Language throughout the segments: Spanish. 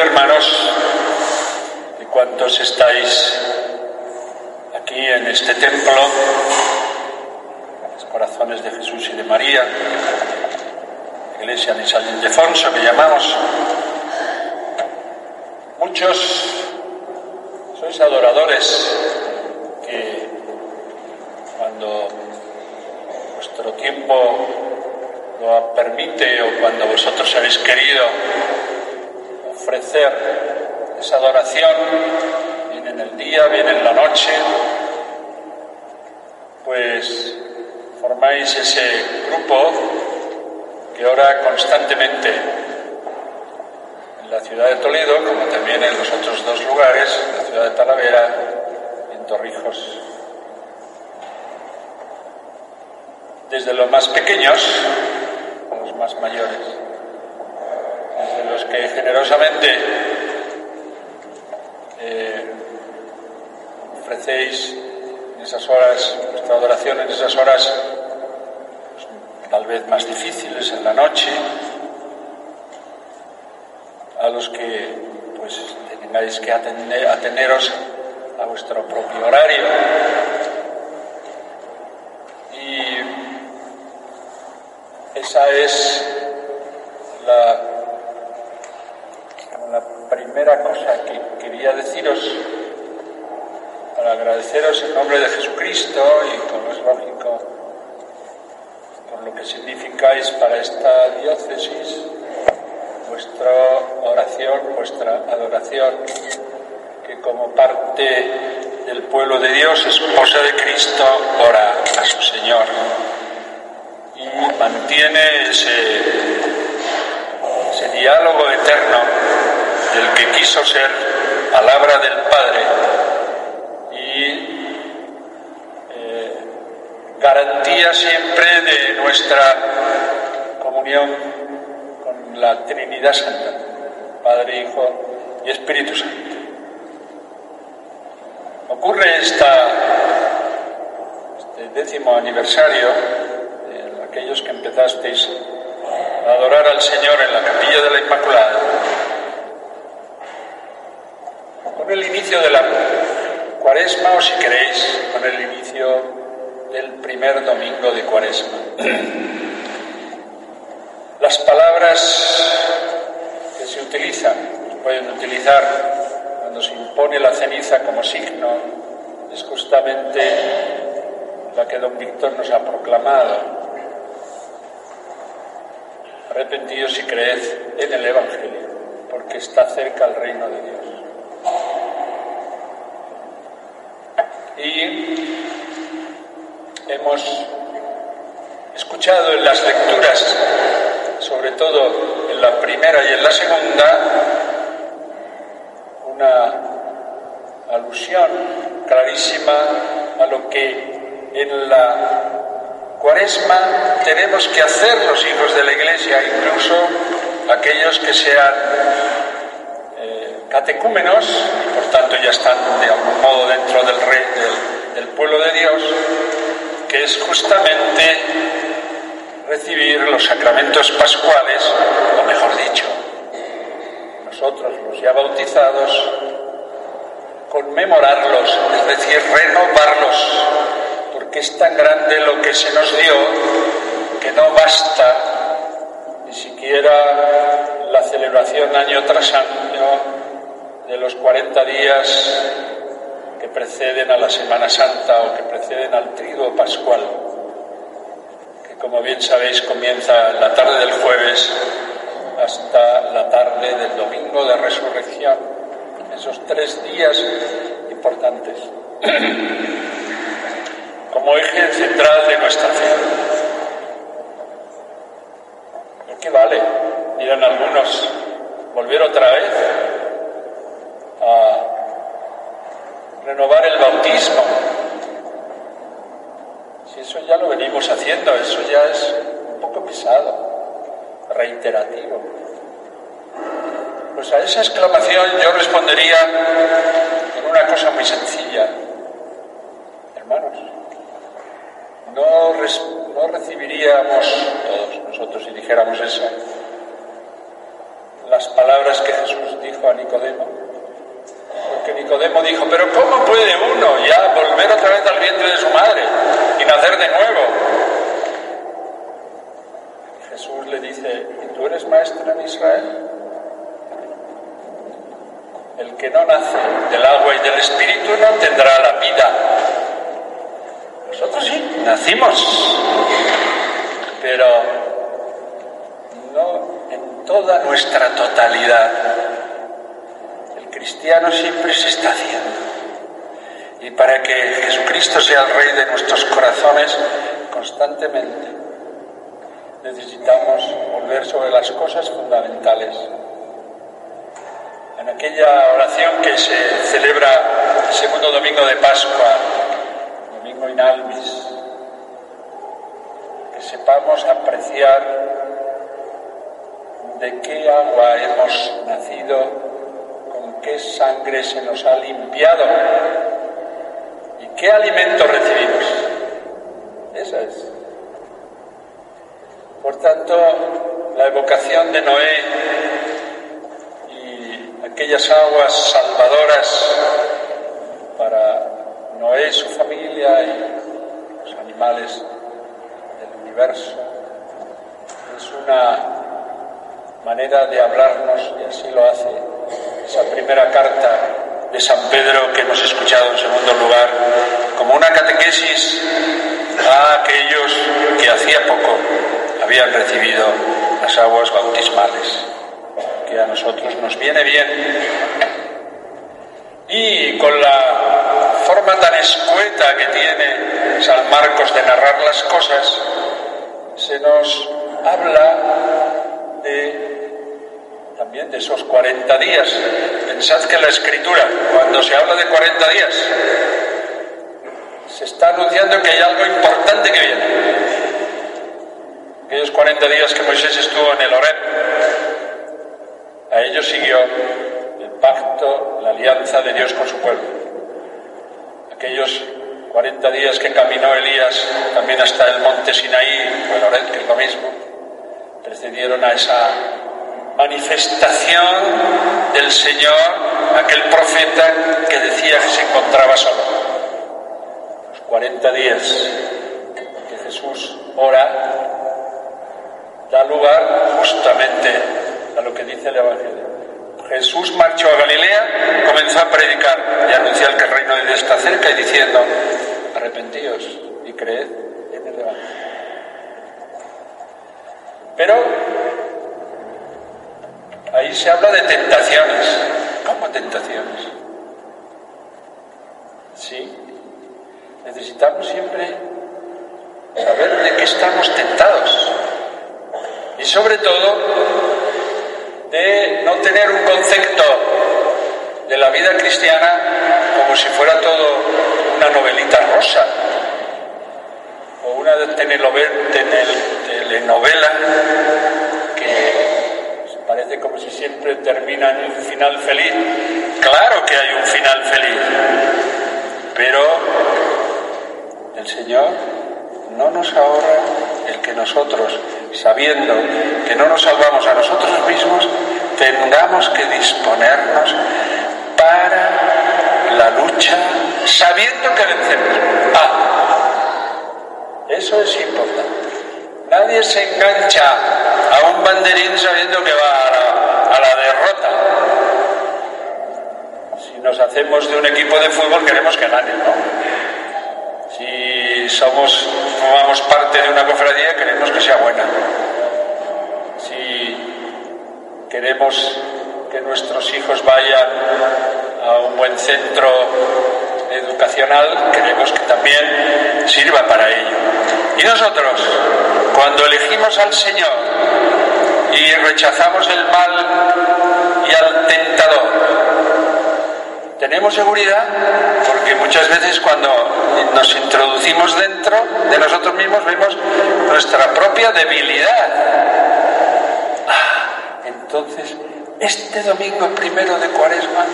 hermanos de cuantos estáis aquí en este templo, los corazones de Jesús y de María, Iglesia de San Ildefonso que llamamos. Muchos sois adoradores que cuando vuestro tiempo lo permite o cuando vosotros habéis querido ofrecer esa adoración, bien en el día, bien en la noche, pues formáis ese grupo que ora constantemente en la ciudad de Toledo, como también en los otros dos lugares, en la ciudad de Talavera y en Torrijos. Desde los más pequeños a los más mayores, que generosamente eh, ofrecéis en esas horas, vuestra adoración en esas horas pues, tal vez más difíciles en la noche, a los que pues tengáis que ateneros a vuestro propio horario. Y esa es la, la primera cosa que quería deciros para agradeceros en nombre de Jesucristo y como es lógico por lo que significáis para esta diócesis, vuestra oración, vuestra adoración, que como parte del pueblo de Dios, esposa de Cristo, ora a su Señor y mantiene ese diálogo eterno del que quiso ser palabra del Padre y eh, garantía siempre de nuestra comunión con la Trinidad Santa, Padre, Hijo y Espíritu Santo. Ocurre esta, este décimo aniversario de aquellos que empezasteis a adorar al Señor en la capilla de la Inmaculada, con el inicio de la cuaresma o si queréis, con el inicio del primer domingo de cuaresma. Las palabras que se utilizan, se pueden utilizar cuando se impone la ceniza como signo, es justamente la que don Víctor nos ha proclamado. Arrepentíos y creed en el Evangelio, porque está cerca el reino de Dios. Y hemos escuchado en las lecturas, sobre todo en la primera y en la segunda, una alusión clarísima a lo que en la cuaresma tenemos que hacer los hijos de la iglesia, incluso aquellos que sean catecúmenos y por tanto ya están de algún modo dentro del, rey, del, del pueblo de Dios, que es justamente recibir los sacramentos pascuales, o mejor dicho, nosotros los ya bautizados, conmemorarlos, es decir, renovarlos, porque es tan grande lo que se nos dio que no basta ni siquiera la celebración año tras año de los 40 días que preceden a la Semana Santa o que preceden al trigo pascual, que como bien sabéis comienza la tarde del jueves hasta la tarde del domingo de resurrección, esos tres días importantes, como eje central de nuestra fe. ¿Y qué vale? Dirán algunos, volver otra vez renovar el bautismo. Si eso ya lo venimos haciendo, eso ya es un poco pesado, reiterativo. Pues a esa exclamación yo respondería con una cosa muy sencilla. Hermanos, no, no recibiríamos todos nosotros si dijéramos eso las palabras que Jesús dijo a Nicodemo. Nicodemo dijo, pero ¿cómo puede uno ya volver otra vez al vientre de su madre y nacer de nuevo? Jesús le dice, ¿y tú eres maestro en Israel? El que no nace del agua y del espíritu no tendrá la vida. Nosotros sí, nacimos, pero no en toda nuestra totalidad. Cristiano siempre se está haciendo. Y para que Jesucristo sea el Rey de nuestros corazones, constantemente necesitamos volver sobre las cosas fundamentales. En aquella oración que se celebra el segundo domingo de Pascua, domingo in albis, que sepamos apreciar de qué agua hemos nacido, qué sangre se nos ha limpiado y qué alimento recibimos. Esa es. Por tanto, la evocación de Noé y aquellas aguas salvadoras para Noé su familia y los animales del universo es una manera de hablarnos, y así lo hace esa primera carta de San Pedro que hemos escuchado en segundo lugar, como una catequesis a aquellos que hacía poco habían recibido las aguas bautismales, que a nosotros nos viene bien. Y con la forma tan escueta que tiene San Marcos de narrar las cosas, se nos habla esos 40 días. Pensad que la escritura, cuando se habla de 40 días, se está anunciando que hay algo importante que viene. Aquellos 40 días que Moisés estuvo en el Oreb, a ellos siguió el pacto, la alianza de Dios con su pueblo. Aquellos 40 días que caminó Elías también hasta el monte Sinaí, o el Oreb, que es lo mismo, precedieron a esa manifestación del Señor, aquel profeta que decía que se encontraba solo. Los 40 días que Jesús ora da lugar justamente a lo que dice el Evangelio. Jesús marchó a Galilea, comenzó a predicar y anunciar que el reino de Dios está cerca y diciendo, arrepentíos y creed en el Evangelio. Pero ahí se habla de tentaciones. ¿Cómo tentaciones? Sí, necesitamos siempre saber de qué estamos tentados. Y sobre todo, de no tener un concepto de la vida cristiana como si fuera todo una novelita rosa o una telenovela que parece como si siempre termina en un final feliz. Claro que hay un final feliz, pero el Señor no nos ahorra el que nosotros, sabiendo que no nos salvamos a nosotros mismos, tengamos que disponernos para la lucha, sabiendo que vencemos. Ah, eso es importante. Nadie se engancha a un banderín sabiendo que va a la, derrota. Si nos hacemos de un equipo de fútbol queremos que gane. Si somos, formamos parte de una cofradía, queremos que sea buena. Si queremos que nuestros hijos vayan a un buen centro educacional, queremos que también sirva para ello. Y nosotros, cuando elegimos al Señor y rechazamos el mal y al tentador, tenemos seguridad porque muchas veces cuando nos introducimos dentro de nosotros mismos vemos nuestra propia debilidad. Ah, entonces, este domingo primero de Cuaresma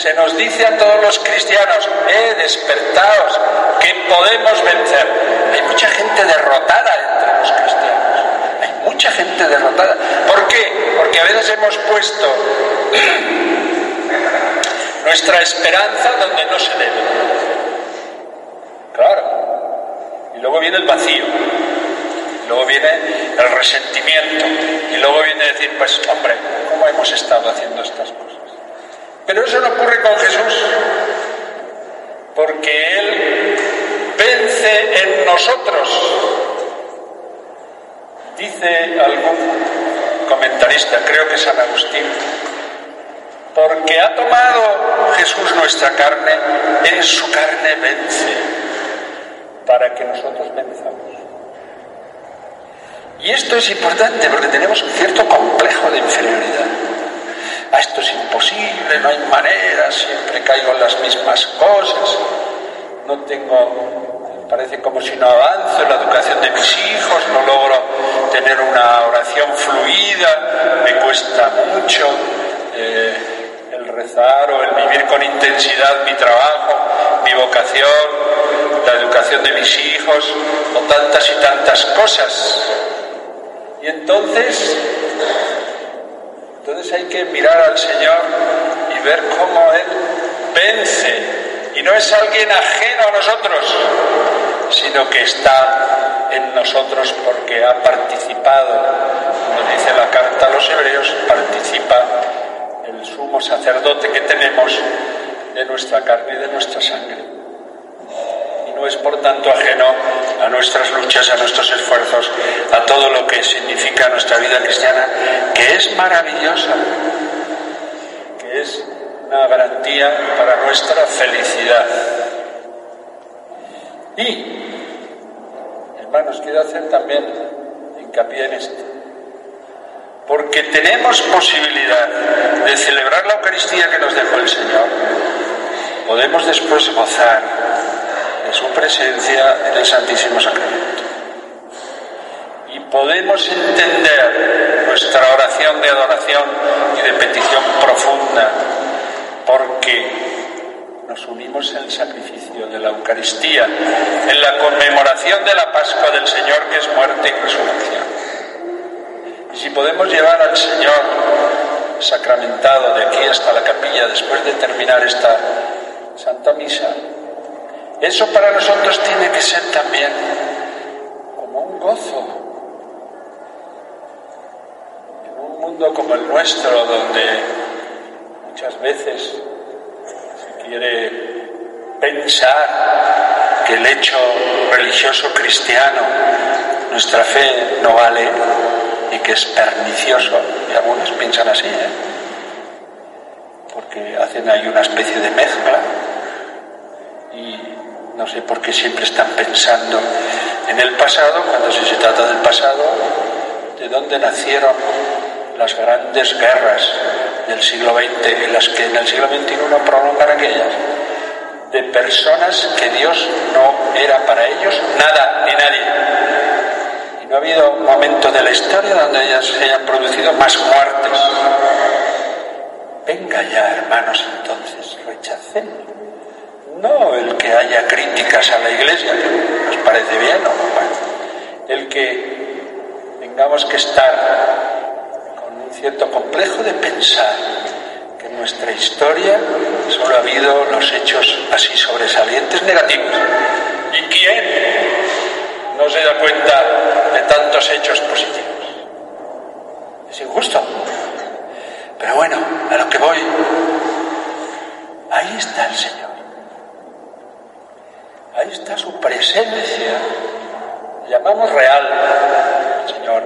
se nos dice a todos los cristianos, eh, despertaos, que podemos vencer. Hay mucha gente derrotada entre los cristianos. Hay mucha gente derrotada. ¿Por qué? Porque a veces hemos puesto nuestra esperanza donde no se debe. Claro. Y luego viene el vacío. luego viene el resentimiento. Y luego viene decir, pues hombre, ¿cómo hemos estado haciendo estas cosas? Pero eso no ocurre con Jesús. Porque Él vence en nosotros. Dice algún comentarista, creo que San Agustín, porque ha tomado Jesús nuestra carne, en su carne vence, para que nosotros venzamos. Y esto es importante porque tenemos un cierto complejo de inferioridad. Ah, esto es imposible, no hay manera, siempre caigo en las mismas cosas, no tengo, parece como si no avanzo en la educación de mis hijos, no logro tener una oración fluida, me cuesta mucho. Eh, rezar o el vivir con intensidad mi trabajo, mi vocación, la educación de mis hijos o tantas y tantas cosas. Y entonces, entonces hay que mirar al Señor y ver cómo Él vence. Y no es alguien ajeno a nosotros, sino que está en nosotros porque ha participado, como dice la carta a los hebreos, participa el sumo sacerdote que tenemos de nuestra carne y de nuestra sangre. Es por tanto ajeno a nuestras luchas, a nuestros esfuerzos, a todo lo que significa nuestra vida cristiana, que es maravillosa, que es una garantía para nuestra felicidad. Y, hermanos, quiero hacer también hincapié en esto porque tenemos posibilidad de celebrar la Eucaristía que nos dejó el Señor, podemos después gozar presencia en el Santísimo Sacramento. Y podemos entender nuestra oración de adoración y de petición profunda, porque nos unimos en el sacrificio de la Eucaristía, en la conmemoración de la Pascua del Señor, que es muerte y resurrección. Y si podemos llevar al Señor sacramentado de aquí hasta la capilla después de terminar esta Santa Misa, eso para nosotros tiene que ser también como un gozo. En un mundo como el nuestro, donde muchas veces se quiere pensar que el hecho religioso cristiano, nuestra fe no vale, y que es pernicioso, y algunos piensan así, ¿eh? porque hacen ahí una especie de mezcla no sé por qué siempre están pensando en el pasado, cuando se trata del pasado, de dónde nacieron las grandes guerras del siglo XX, en las que en el siglo XXI prolongan aquellas, de personas que Dios no era para ellos nada ni nadie no ha habido un momento de la historia donde se hayan producido más muertes. Venga ya, hermanos, entonces, rechacen. No el que haya críticas a la iglesia, nos parece bien o no, el que tengamos que estar con un cierto complejo de pensar que en nuestra historia solo ha habido los hechos así sobresalientes negativos. ¿Y quién no se da cuenta de tantos hechos positivos. Es injusto. Pero bueno, a lo que voy, ahí está el Señor. Está su presencia. llamamos real. El Señor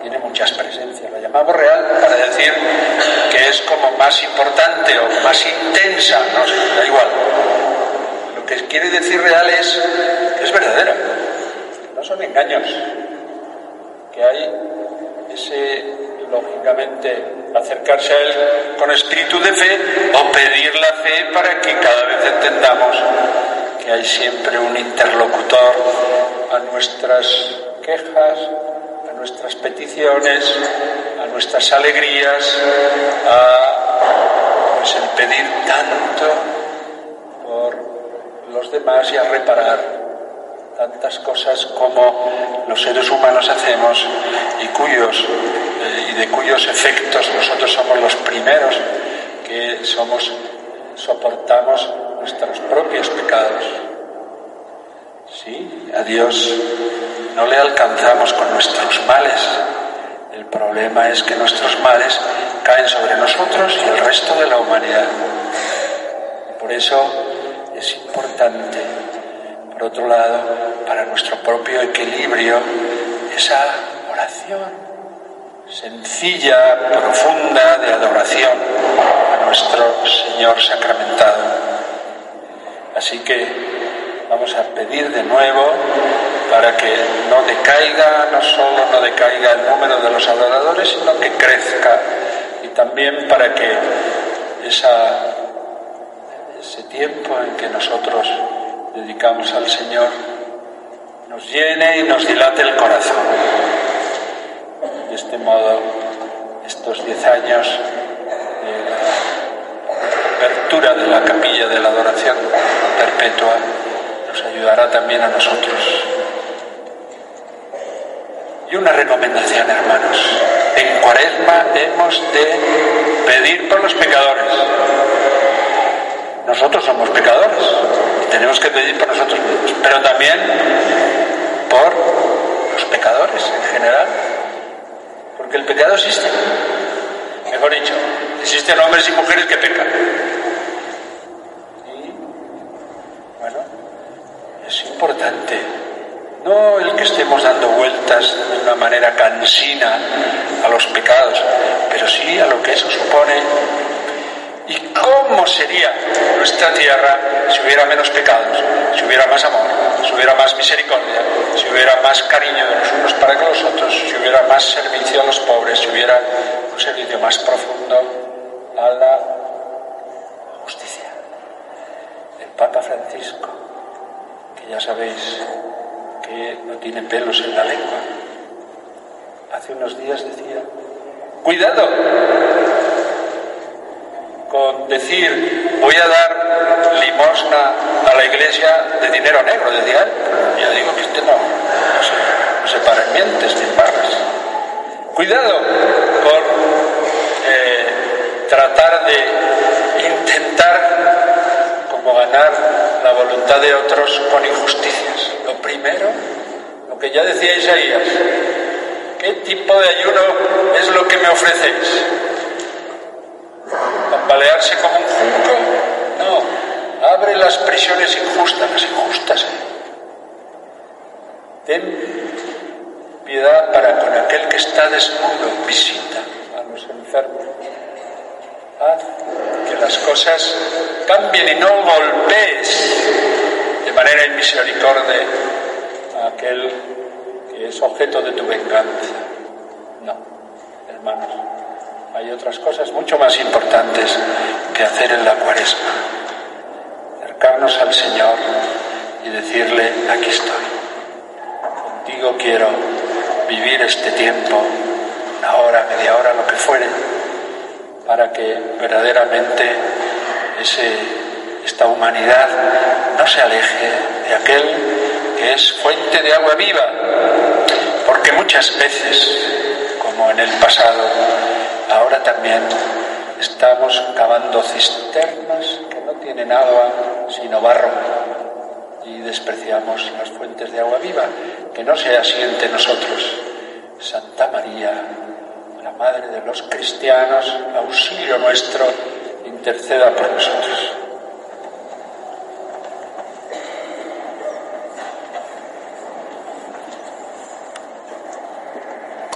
tiene muchas presencias. La llamamos real para decir que es como más importante o más intensa. No sé, da igual. Lo que quiere decir real es que es verdadera no son engaños, que hay ese, lógicamente, acercarse a Él con espíritu de fe o pedir la fe para que cada vez entendamos hay siempre un interlocutor a nuestras quejas, a nuestras peticiones, a nuestras alegrías, a pues, el pedir tanto por los demás y a reparar tantas cosas como los seres humanos hacemos y cuyos eh, y de cuyos efectos nosotros somos los primeros que somos soportamos nuestros propios pecados. Sí, a Dios no le alcanzamos con nuestros males. El problema es que nuestros males caen sobre nosotros y el resto de la humanidad. Por eso es importante, por otro lado, para nuestro propio equilibrio, esa oración sencilla, profunda de adoración a nuestro Señor sacramentado. Así que vamos a pedir de nuevo para que no decaiga, no solo no decaiga el número de los adoradores, sino que crezca y también para que esa, ese tiempo en que nosotros dedicamos al Señor nos llene y nos dilate el corazón. De este modo, estos diez años de la capilla de la adoración perpetua nos ayudará también a nosotros. Y una recomendación, hermanos. En cuaresma hemos de pedir por los pecadores. Nosotros somos pecadores y tenemos que pedir por nosotros mismos, pero también por los pecadores en general. Porque el pecado existe. Mejor dicho, existen hombres y mujeres que pecan. Y, bueno, es importante no el que estemos dando vueltas de una manera cansina a los pecados, pero sí a lo que eso supone. ¿Y cómo sería nuestra tierra si hubiera menos pecados, si hubiera más amor, si hubiera más misericordia, si hubiera más cariño de los unos para con los otros, si hubiera más servicio a los pobres, si hubiera un servicio más profundo a la justicia? El Papa Francisco, ya sabéis no tiene pelos en la lengua. Hace unos días decía, cuidado con decir voy a dar limosna a la iglesia de dinero negro, decía él. Yo digo que usted no, no se, no mientes ni barras. Cuidado con eh, tratar de voluntad de otros con injusticias. Lo primero, lo que ya decía Isaías, ¿qué tipo de ayuno es lo que me ofrecéis? ¿Tambalearse como un junco? No, abre las prisiones injustas, las injustas. Ten piedad para con aquel que está desnudo, visita a los enfermos. Haz las cosas cambien y no golpees de manera inmisericordia a aquel que es objeto de tu venganza. No, hermanos, hay otras cosas mucho más importantes que hacer en la cuaresma. Acercarnos al Señor y decirle, aquí estoy. Contigo quiero vivir este tiempo, una hora, media hora, lo que fuere, para que verdaderamente esta humanidad no se aleje de aquel que es fuente de agua viva, porque muchas veces, como en el pasado, ahora también estamos cavando cisternas que no tienen agua sino barro y despreciamos las fuentes de agua viva, que no sea así entre nosotros. Santa María, Madre de los cristianos, auxilio nuestro, interceda por nosotros.